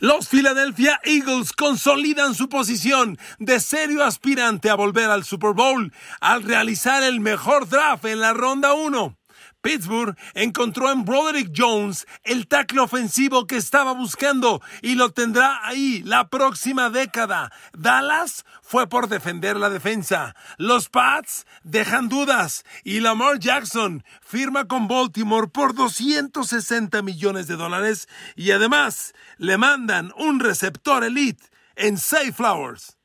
Los Philadelphia Eagles consolidan su posición de serio aspirante a volver al Super Bowl al realizar el mejor draft en la ronda 1. Pittsburgh encontró en Broderick Jones el tackle ofensivo que estaba buscando y lo tendrá ahí la próxima década. Dallas fue por defender la defensa. Los Pats dejan dudas y Lamar Jackson firma con Baltimore por 260 millones de dólares y además le mandan un receptor elite en Safe Flowers.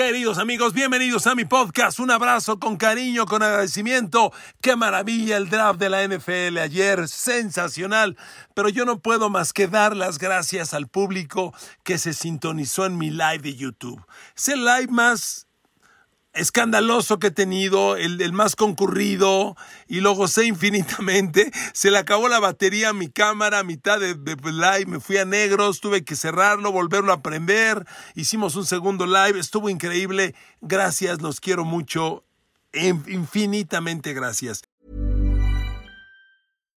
Queridos amigos, bienvenidos a mi podcast. Un abrazo con cariño, con agradecimiento. Qué maravilla el draft de la NFL ayer, sensacional. Pero yo no puedo más que dar las gracias al público que se sintonizó en mi live de YouTube. Es el live más escandaloso que he tenido, el, el, más concurrido, y lo gocé infinitamente. Se le acabó la batería a mi cámara a mitad de, de, live, me fui a negros, tuve que cerrarlo, volverlo a prender, hicimos un segundo live, estuvo increíble. Gracias, los quiero mucho, infinitamente gracias.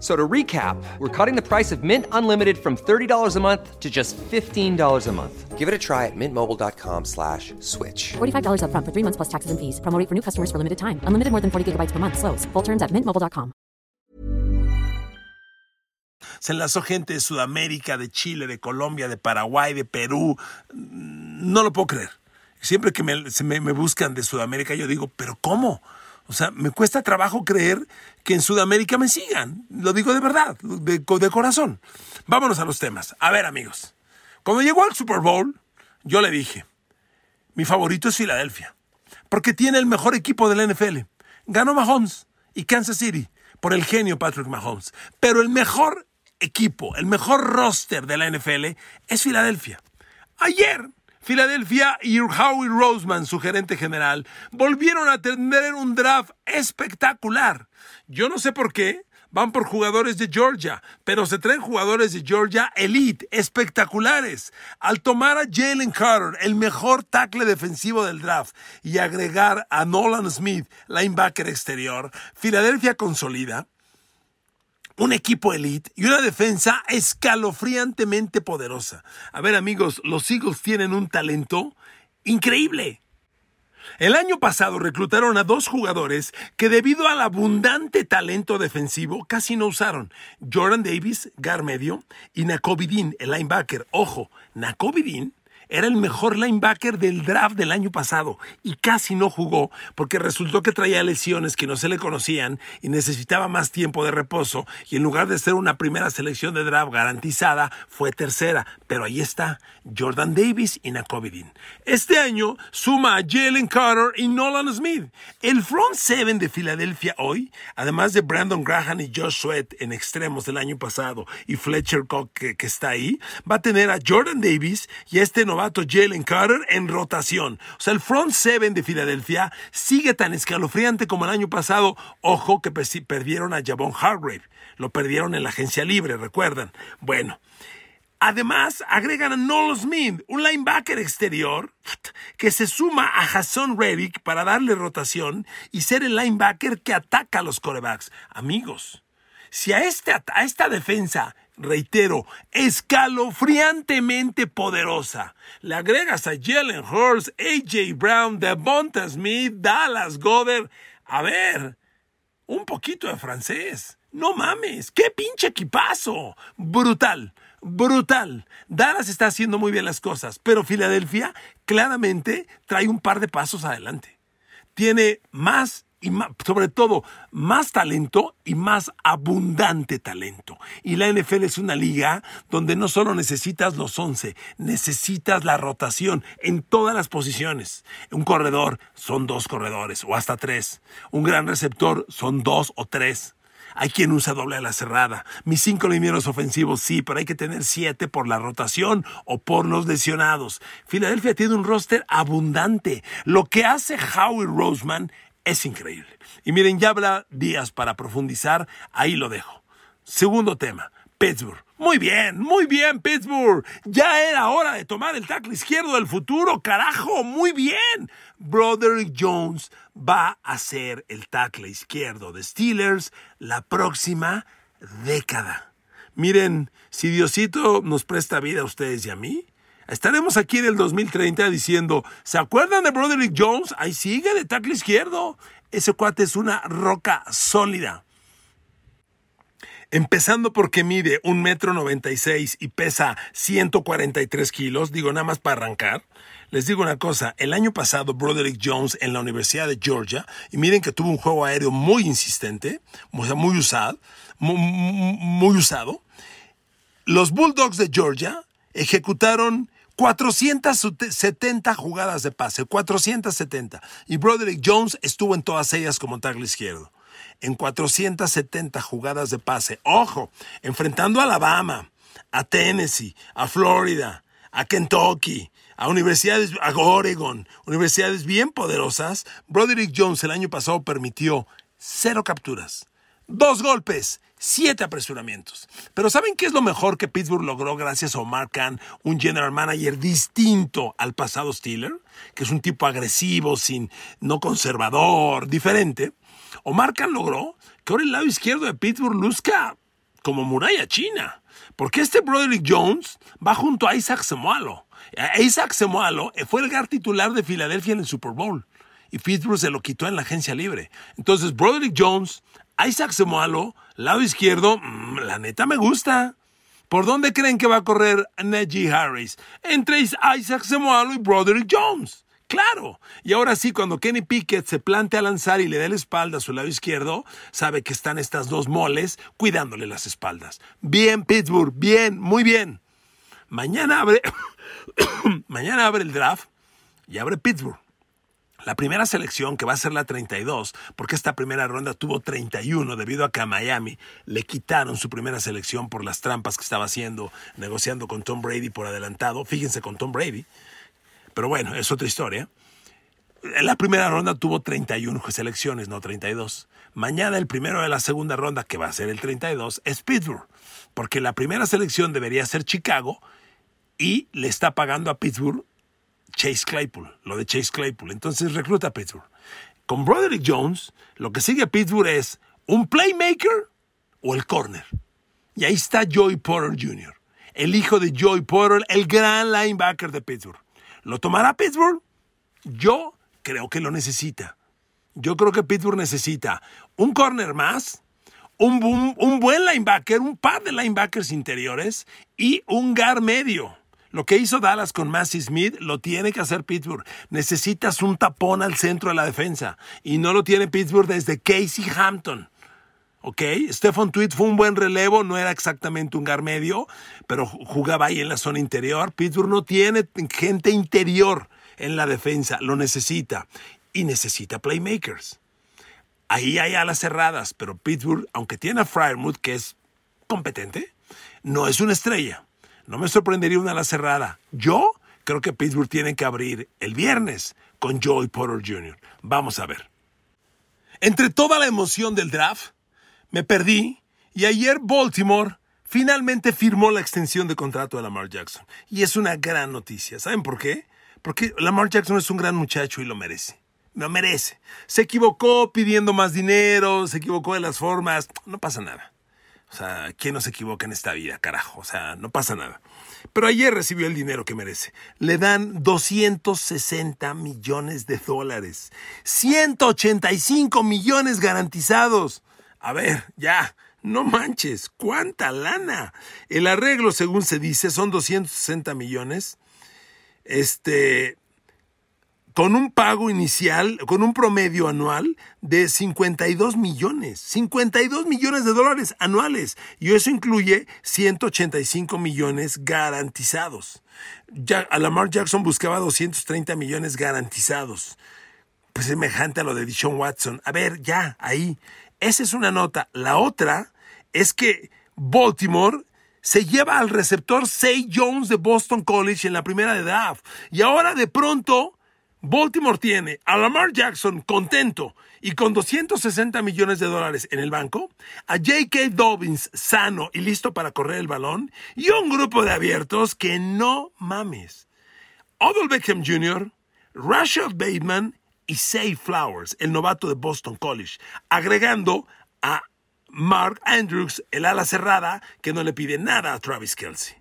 So to recap, we're cutting the price of Mint Unlimited from $30 a month to just $15 a month. Give it a try at mintmobile.com slash switch. $45 upfront for three months plus taxes and fees. Promo rate for new customers for limited time. Unlimited more than 40 gigabytes per month. Slows. Full terms at mintmobile.com. Se enlazó gente de Sudamérica, de Chile, de Colombia, de Paraguay, de Perú. No lo puedo creer. Siempre que me, se me, me buscan de Sudamérica, yo digo, ¿pero cómo? O sea, me cuesta trabajo creer que en Sudamérica me sigan. Lo digo de verdad, de, corazón. Vámonos a los temas. A ver, amigos. Cuando llegó al Super Bowl, yo le dije, mi favorito es Filadelfia, porque tiene el mejor equipo de la NFL. Ganó Mahomes y Kansas City por el genio Patrick Mahomes. Pero el mejor equipo, el mejor roster de la NFL es Filadelfia. Ayer Filadelfia y Howie Roseman, su gerente general, volvieron a tener un draft espectacular. Yo no sé por qué, van por jugadores de Georgia, pero se traen jugadores de Georgia elite, espectaculares. Al tomar a Jalen Carter, el mejor tackle defensivo del draft, y agregar a Nolan Smith, linebacker exterior, Filadelfia consolida un equipo elite y una defensa escalofriantemente poderosa. A ver amigos, los Eagles tienen un talento increíble. El año pasado reclutaron a dos jugadores que debido al abundante talento defensivo casi no usaron. Jordan Davis, gar medio, y Nakobe Dean, el linebacker. Ojo, Nakobe Dean era el mejor linebacker del draft del año pasado y casi no jugó porque resultó que traía lesiones que no se le conocían y necesitaba más tiempo de reposo y en lugar de ser una primera selección de draft garantizada fue tercera, pero ahí está Jordan Davis y Nakobe Dean. Este año suma a Jalen Carter y Nolan Smith. El front seven de Filadelfia hoy, además de Brandon Graham y Josh Sweat en extremos del año pasado y Fletcher Cox que, que está ahí, va a tener a Jordan Davis y a este Jalen Carter en rotación. O sea, el front seven de Filadelfia sigue tan escalofriante como el año pasado. Ojo que perdieron a Javon Hargrave. Lo perdieron en la agencia libre, recuerdan. Bueno. Además, agregan a Nolan Smith, un linebacker exterior, que se suma a Hassan Reddick para darle rotación y ser el linebacker que ataca a los corebacks. Amigos, si a, este, a esta defensa reitero, escalofriantemente poderosa. Le agregas a Jalen Hurst, AJ Brown, Devonta Smith, Dallas Goddard. A ver, un poquito de francés. No mames, qué pinche equipazo. Brutal, brutal. Dallas está haciendo muy bien las cosas, pero Filadelfia claramente trae un par de pasos adelante. Tiene más y sobre todo más talento y más abundante talento. Y la NFL es una liga donde no solo necesitas los 11, necesitas la rotación en todas las posiciones. Un corredor son dos corredores o hasta tres. Un gran receptor son dos o tres. Hay quien usa doble a la cerrada. Mis cinco linieros ofensivos sí, pero hay que tener siete por la rotación o por los lesionados. Filadelfia tiene un roster abundante. Lo que hace Howie Roseman es increíble. Y miren, ya habla días para profundizar, ahí lo dejo. Segundo tema, Pittsburgh. Muy bien, muy bien, Pittsburgh. Ya era hora de tomar el tackle izquierdo del futuro, carajo, muy bien. Broderick Jones va a ser el tackle izquierdo de Steelers la próxima década. Miren, si Diosito nos presta vida a ustedes y a mí, Estaremos aquí en el 2030 diciendo, ¿se acuerdan de Broderick Jones? Ahí sigue de tackle izquierdo. Ese cuate es una roca sólida. Empezando porque mide un metro noventa y seis y pesa 143 kilos, digo nada más para arrancar. Les digo una cosa, el año pasado Broderick Jones en la Universidad de Georgia, y miren que tuvo un juego aéreo muy insistente, muy usado, muy usado. Los Bulldogs de Georgia ejecutaron 470 jugadas de pase, 470. Y Broderick Jones estuvo en todas ellas como tackle izquierdo. En 470 jugadas de pase. Ojo, enfrentando a Alabama, a Tennessee, a Florida, a Kentucky, a universidades, a Oregon, universidades bien poderosas, Broderick Jones el año pasado permitió cero capturas, dos golpes siete apresuramientos. Pero ¿saben qué es lo mejor que Pittsburgh logró gracias a Omar Khan, un general manager distinto al pasado Steeler, que es un tipo agresivo, sin, no conservador, diferente? Omar Khan logró que ahora el lado izquierdo de Pittsburgh luzca como muralla china. Porque este Broderick Jones va junto a Isaac Semualo. Isaac Semualo fue el gar titular de Filadelfia en el Super Bowl. Y Pittsburgh se lo quitó en la agencia libre. Entonces, Broderick Jones, Isaac Semualo, lado izquierdo, mm, la neta me gusta. ¿Por dónde creen que va a correr Najee Harris? Entre Isaac Semualo y Broderick Jones. Claro. Y ahora sí, cuando Kenny Pickett se plantea lanzar y le da la espalda a su lado izquierdo, sabe que están estas dos moles cuidándole las espaldas. Bien, Pittsburgh, bien, muy bien. Mañana abre, mañana abre el draft y abre Pittsburgh. La primera selección, que va a ser la 32, porque esta primera ronda tuvo 31 debido a que a Miami le quitaron su primera selección por las trampas que estaba haciendo, negociando con Tom Brady por adelantado. Fíjense con Tom Brady. Pero bueno, es otra historia. La primera ronda tuvo 31 selecciones, no 32. Mañana el primero de la segunda ronda, que va a ser el 32, es Pittsburgh, porque la primera selección debería ser Chicago y le está pagando a Pittsburgh Chase Claypool, lo de Chase Claypool. Entonces recluta a Pittsburgh. Con Broderick Jones, lo que sigue a Pittsburgh es un playmaker o el corner. Y ahí está Joey Porter Jr., el hijo de Joey Porter, el gran linebacker de Pittsburgh. ¿Lo tomará Pittsburgh? Yo creo que lo necesita. Yo creo que Pittsburgh necesita un corner más, un, un buen linebacker, un par de linebackers interiores y un gar medio. Lo que hizo Dallas con Massey Smith lo tiene que hacer Pittsburgh. Necesitas un tapón al centro de la defensa. Y no lo tiene Pittsburgh desde Casey Hampton. ¿Ok? Stephen Tweed fue un buen relevo, no era exactamente un gar medio, pero jugaba ahí en la zona interior. Pittsburgh no tiene gente interior en la defensa, lo necesita. Y necesita playmakers. Ahí hay alas cerradas, pero Pittsburgh, aunque tiene a Fryermuth, que es competente, no es una estrella. No me sorprendería una ala cerrada. Yo creo que Pittsburgh tiene que abrir el viernes con Joey Porter Jr. Vamos a ver. Entre toda la emoción del draft, me perdí y ayer Baltimore finalmente firmó la extensión de contrato de Lamar Jackson. Y es una gran noticia. ¿Saben por qué? Porque Lamar Jackson es un gran muchacho y lo merece. Lo merece. Se equivocó pidiendo más dinero, se equivocó de las formas. No pasa nada. O sea, ¿quién no se equivoca en esta vida, carajo? O sea, no pasa nada. Pero ayer recibió el dinero que merece. Le dan 260 millones de dólares. 185 millones garantizados. A ver, ya, no manches, ¿cuánta lana? El arreglo, según se dice, son 260 millones. Este, con un pago inicial, con un promedio anual de 52 millones, 52 millones de dólares anuales. Y eso incluye 185 millones garantizados. Ya, Lamar Jackson buscaba 230 millones garantizados. Pues semejante a lo de Dishon Watson. A ver, ya, ahí. Esa es una nota. La otra es que Baltimore se lleva al receptor Say Jones de Boston College en la primera de draft. Y ahora de pronto Baltimore tiene a Lamar Jackson contento y con 260 millones de dólares en el banco, a J.K. Dobbins sano y listo para correr el balón, y un grupo de abiertos que no mames. Odell Beckham Jr., Rashad Bateman y Say Flowers, el novato de Boston College, agregando a Mark Andrews, el ala cerrada, que no le pide nada a Travis Kelsey.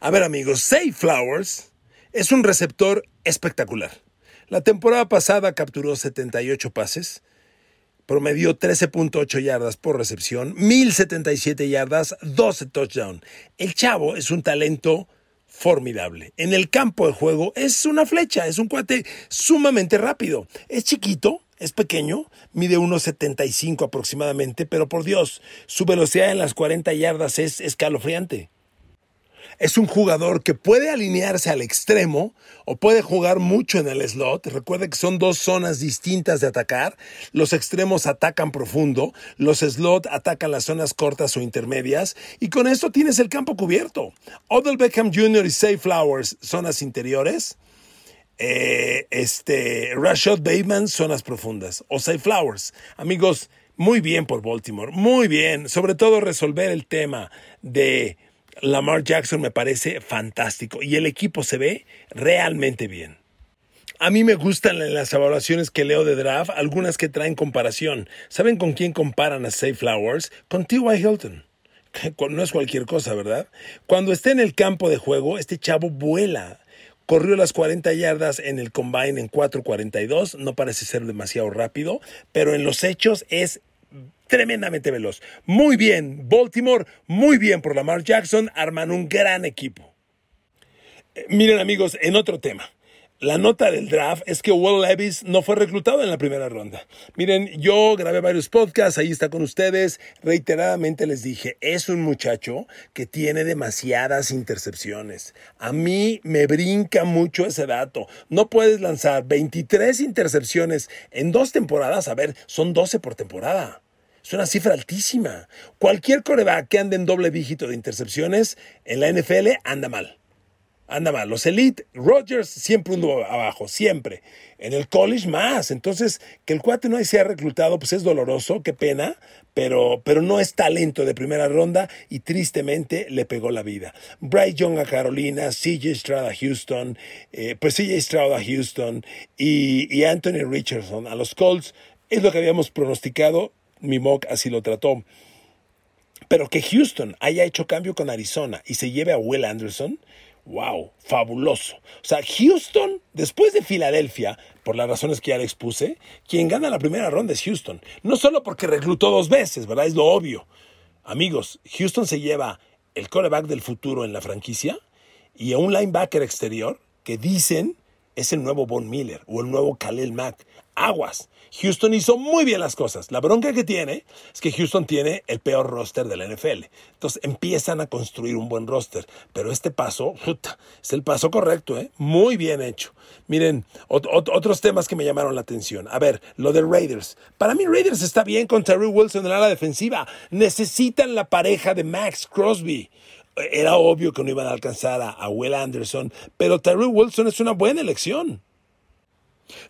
A ver amigos, Say Flowers es un receptor espectacular. La temporada pasada capturó 78 pases, promedió 13.8 yardas por recepción, 1077 yardas, 12 touchdowns. El chavo es un talento formidable. En el campo de juego es una flecha, es un cuate sumamente rápido. Es chiquito, es pequeño, mide 1.75 aproximadamente, pero por Dios, su velocidad en las 40 yardas es escalofriante es un jugador que puede alinearse al extremo o puede jugar mucho en el slot. Recuerde que son dos zonas distintas de atacar. Los extremos atacan profundo, los slot atacan las zonas cortas o intermedias y con esto tienes el campo cubierto. Odell Beckham Jr. y Say Flowers, zonas interiores. Eh, este, Rashad Bateman, zonas profundas. O Say Flowers. Amigos, muy bien por Baltimore, muy bien. Sobre todo resolver el tema de Lamar Jackson me parece fantástico y el equipo se ve realmente bien. A mí me gustan las evaluaciones que leo de draft, algunas que traen comparación. ¿Saben con quién comparan a Safe Flowers? Con T.Y. Hilton. No es cualquier cosa, ¿verdad? Cuando esté en el campo de juego, este chavo vuela. Corrió las 40 yardas en el combine en 4.42, no parece ser demasiado rápido, pero en los hechos es tremendamente veloz. Muy bien, Baltimore, muy bien por Lamar Jackson, arman un gran equipo. Eh, miren amigos, en otro tema. La nota del draft es que Will Levis no fue reclutado en la primera ronda. Miren, yo grabé varios podcasts, ahí está con ustedes. Reiteradamente les dije, es un muchacho que tiene demasiadas intercepciones. A mí me brinca mucho ese dato. No puedes lanzar 23 intercepciones en dos temporadas. A ver, son 12 por temporada. Es una cifra altísima. Cualquier coreback que ande en doble dígito de intercepciones en la NFL anda mal. Anda mal. Los Elite, Rodgers siempre uno abajo, siempre. En el college más. Entonces, que el cuate no sea reclutado, pues es doloroso, qué pena, pero, pero no es talento de primera ronda y tristemente le pegó la vida. Bryce Young a Carolina, CJ Stroud a Houston, eh, pues CJ Stroud a Houston y, y Anthony Richardson a los Colts. Es lo que habíamos pronosticado mi mock así lo trató. Pero que Houston haya hecho cambio con Arizona y se lleve a Will Anderson, wow, fabuloso. O sea, Houston, después de Filadelfia, por las razones que ya le expuse, quien gana la primera ronda es Houston. No solo porque reclutó dos veces, ¿verdad? Es lo obvio. Amigos, Houston se lleva el coreback del futuro en la franquicia y a un linebacker exterior que dicen es el nuevo Von Miller o el nuevo Khalil Mack. Aguas. Houston hizo muy bien las cosas. La bronca que tiene es que Houston tiene el peor roster de la NFL. Entonces empiezan a construir un buen roster. Pero este paso, es el paso correcto, ¿eh? Muy bien hecho. Miren, otros temas que me llamaron la atención. A ver, lo de Raiders. Para mí Raiders está bien con Terry Wilson en la ala defensiva. Necesitan la pareja de Max Crosby era obvio que no iban a alcanzar a, Will Anderson, pero Terry Wilson es una buena elección.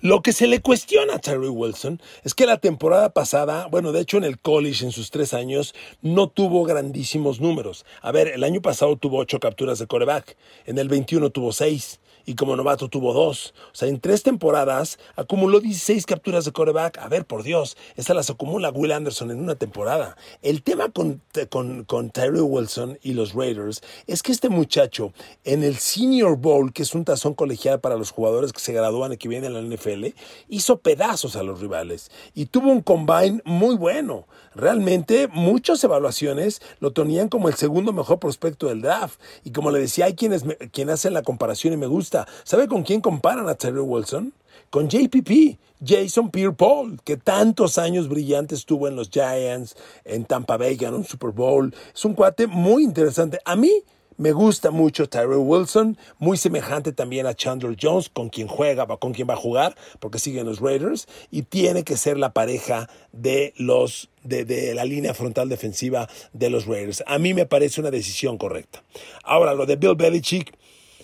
Lo que se le cuestiona a Terry Wilson es que la temporada pasada, bueno, de hecho en el college en sus tres años, no tuvo grandísimos números. A ver, el año pasado tuvo ocho capturas de coreback, en el 21 tuvo seis y como novato tuvo dos. O sea, en tres temporadas acumuló 16 capturas de coreback. A ver, por Dios, esas las acumula Will Anderson en una temporada. El tema con, con, con Tyree Wilson y los Raiders es que este muchacho en el Senior Bowl, que es un tazón colegial para los jugadores que se gradúan y que vienen a la NFL, hizo pedazos a los rivales y tuvo un combine muy bueno. Realmente muchas evaluaciones lo tenían como el segundo mejor prospecto del draft. Y como le decía, hay quienes, quien hacen la comparación y me gusta. ¿Sabe con quién comparan a Terry Wilson? Con JPP, Jason Pierre-Paul, que tantos años brillantes tuvo en los Giants, en Tampa Bay, ganó un Super Bowl. Es un cuate muy interesante. A mí me gusta mucho Tyrell Wilson, muy semejante también a Chandler Jones, con quien juega, con quien va a jugar, porque siguen los Raiders, y tiene que ser la pareja de los de, de, la línea frontal defensiva de los Raiders. A mí me parece una decisión correcta. Ahora, lo de Bill Belichick,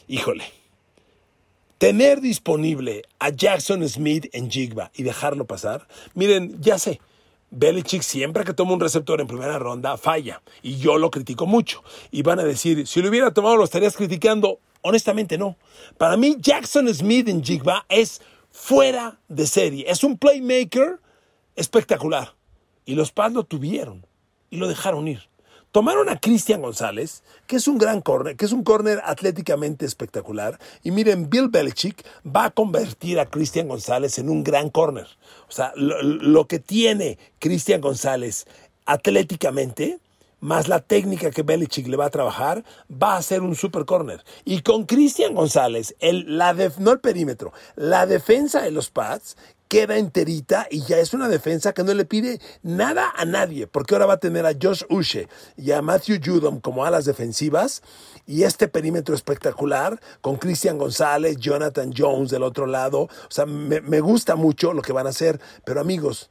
híjole. Tener disponible a Jackson Smith en Jigba y dejarlo pasar, miren, ya sé, Belichick siempre que toma un receptor en primera ronda falla y yo lo critico mucho. Y van a decir, si lo hubiera tomado lo estarías criticando. Honestamente no. Para mí Jackson Smith en Jigba es fuera de serie. Es un playmaker espectacular. Y los Pats lo tuvieron y lo dejaron ir. Tomaron a Cristian González, que es un gran corner, que es un corner atléticamente espectacular. Y miren, Bill Belichick va a convertir a Cristian González en un gran corner. O sea, lo, que tiene Cristian González atléticamente, más la técnica que Belichick le va a trabajar, va a ser un super corner. Y con Cristian González, el, la no el perímetro, la defensa de los Pats queda enterita y ya es una defensa que no le pide nada a nadie, porque ahora va a tener a Josh Ushe y a Matthew Judom como alas defensivas y este perímetro espectacular con Christian González, Jonathan Jones del otro lado. O sea, me, me gusta mucho lo que van a hacer, pero amigos,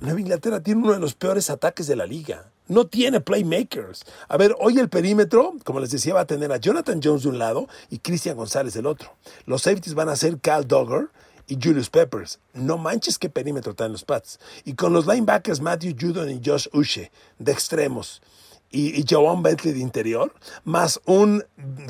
Nueva Inglaterra tiene uno de los peores ataques de la liga. No tiene playmakers. A ver, hoy el perímetro, como les decía, va a tener a Jonathan Jones de un lado y Christian González del otro. Los safeties van a ser Cal Dogger y Julius Peppers. No manches qué perímetro están los Pats. Y con los linebackers Matthew Judon y Josh Ushe de extremos y, y Joan Bentley de interior, más un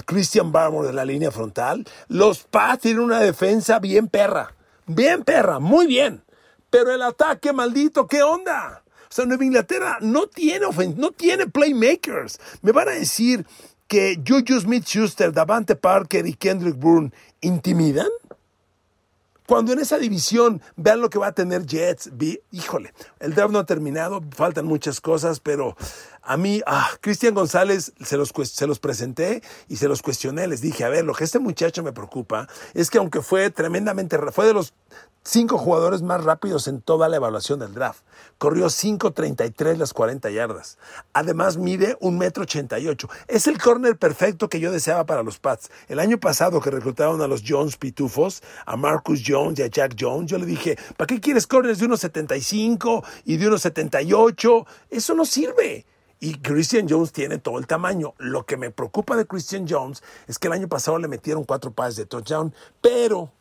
Christian Barmore de la línea frontal, los Pats tienen una defensa bien perra. Bien perra, muy bien. Pero el ataque, maldito, ¿qué onda? O sea, Nueva Inglaterra no tiene, no tiene playmakers. Me van a decir que Juju Smith-Schuster, Davante Parker y Kendrick Bourne intimidan. Cuando en esa división vean lo que va a tener Jets, híjole, el draft no ha terminado, faltan muchas cosas, pero a mí, ah, Cristian González se los, se los presenté y se los cuestioné, les dije, a ver, lo que este muchacho me preocupa es que aunque fue tremendamente, fue de los cinco jugadores más rápidos en toda la evaluación del draft. Corrió 5.33 las 40 yardas. Además mide un metro 88. Es el corner perfecto que yo deseaba para los Pats. El año pasado que reclutaron a los Jones Pitufos, a Marcus Jones y a Jack Jones, yo le dije, ¿para qué quieres corners de 1.75 y de 1.78? Eso no sirve. Y Christian Jones tiene todo el tamaño. Lo que me preocupa de Christian Jones es que el año pasado le metieron cuatro pases de touchdown, pero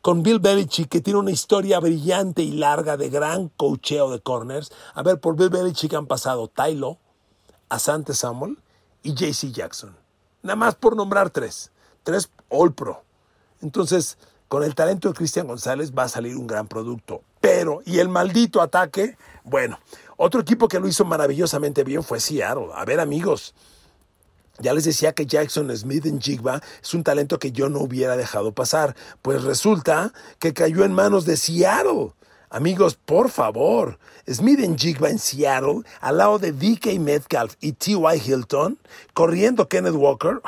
con Bill Belichick, que tiene una historia brillante y larga de gran cocheo de corners. A ver, por Bill Belichick han pasado Tylo, Asante Samuel y JC Jackson. Nada más por nombrar tres. Tres All Pro. Entonces, con el talento de Cristian González va a salir un gran producto. Pero, y el maldito ataque, bueno, otro equipo que lo hizo maravillosamente bien fue Seattle. A ver, amigos, ya les decía que Jackson Smith en Jigba es un talento que yo no hubiera dejado pasar. Pues resulta que cayó en manos de Seattle. Amigos, por favor, Smith en Jigba en Seattle, al lado de DK Metcalf y T.Y. Hilton, corriendo Kenneth Walker.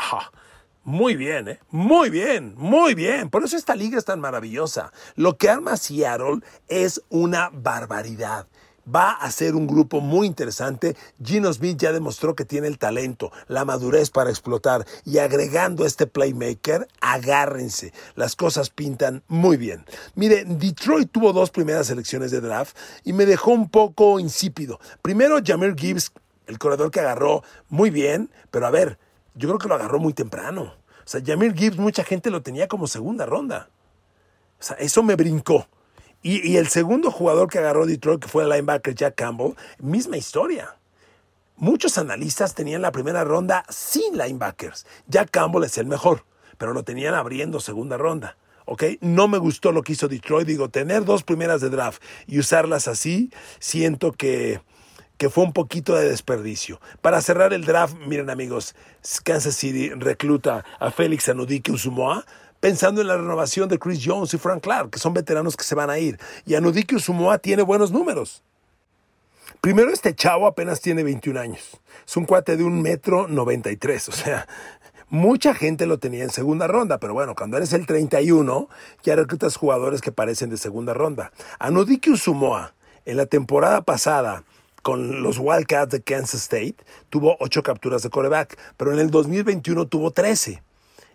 Muy bien, ¿eh? Muy bien, muy bien. Por eso esta liga es tan maravillosa. Lo que arma Seattle es una barbaridad va a ser un grupo muy interesante. Gino Smith ya demostró que tiene el talento, la madurez para explotar y agregando este playmaker, agárrense, las cosas pintan muy bien. Mire, Detroit tuvo dos primeras selecciones de draft y me dejó un poco insípido. Primero, Jameer Gibbs, el corredor que agarró muy bien, pero a ver, yo creo que lo agarró muy temprano. O sea, Jameer Gibbs, mucha gente lo tenía como segunda ronda. O sea, eso me brincó. Y, el segundo jugador que agarró Detroit, que fue el linebacker Jack Campbell, misma historia. Muchos analistas tenían la primera ronda sin linebackers. Jack Campbell es el mejor. pero lo tenían abriendo segunda ronda. ¿ok? No me gustó lo que hizo Detroit. Digo, tener dos primeras de draft y usarlas así, siento que, que fue un poquito de desperdicio. Para cerrar el draft, miren amigos, Kansas City recluta a Félix Anudike Usumoa pensando en la renovación de Chris Jones y Frank Clark, que son veteranos que se van a ir. Y Anudike Usumoa tiene buenos números. Primero, este chavo apenas tiene 21 años. Es un cuate de un metro 93. O sea, Mucha gente lo tenía en segunda ronda, pero bueno, cuando eres el 31, ya reclutas jugadores que parecen de segunda ronda. Anudiki Usumoa, en la temporada pasada, con los Wildcats de Kansas State, tuvo ocho capturas de coreback, pero en el 2021 tuvo 13.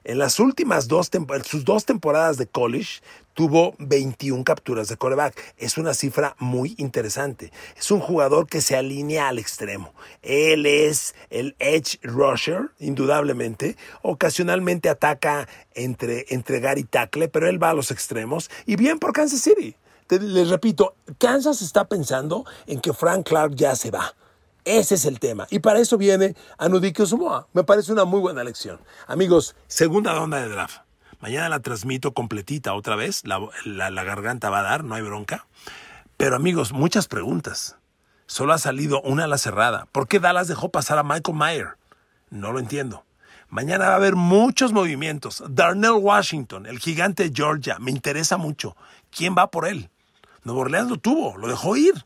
En las últimas dos, sus dos temporadas de college tuvo 21 capturas de coreback. Es una cifra muy interesante. Es un jugador que se alinea al extremo. Él es el edge rusher, indudablemente. Ocasionalmente ataca entre entregar y tackle, pero él va a los extremos. Y bien por Kansas City. les repito, Kansas está pensando en que Frank Clark ya se va. Ese es el tema. Y para eso viene Anudike Sumoa. Me parece una muy buena lección. Amigos, segunda ronda de draft. Mañana la transmito completita otra vez. La, la, garganta va a dar, no hay bronca. Pero amigos, muchas preguntas. Solo ha salido una a la cerrada. ¿Por qué Dallas dejó pasar a Michael Mayer? No lo entiendo. Mañana va a haber muchos movimientos. Darnell Washington, el gigante de Georgia, me interesa mucho. ¿Quién va por él? Nuevo Orleans lo tuvo, lo dejó ir.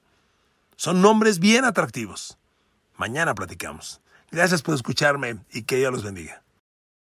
Son nombres bien atractivos. Mañana platicamos. Gracias por escucharme y que Dios los bendiga.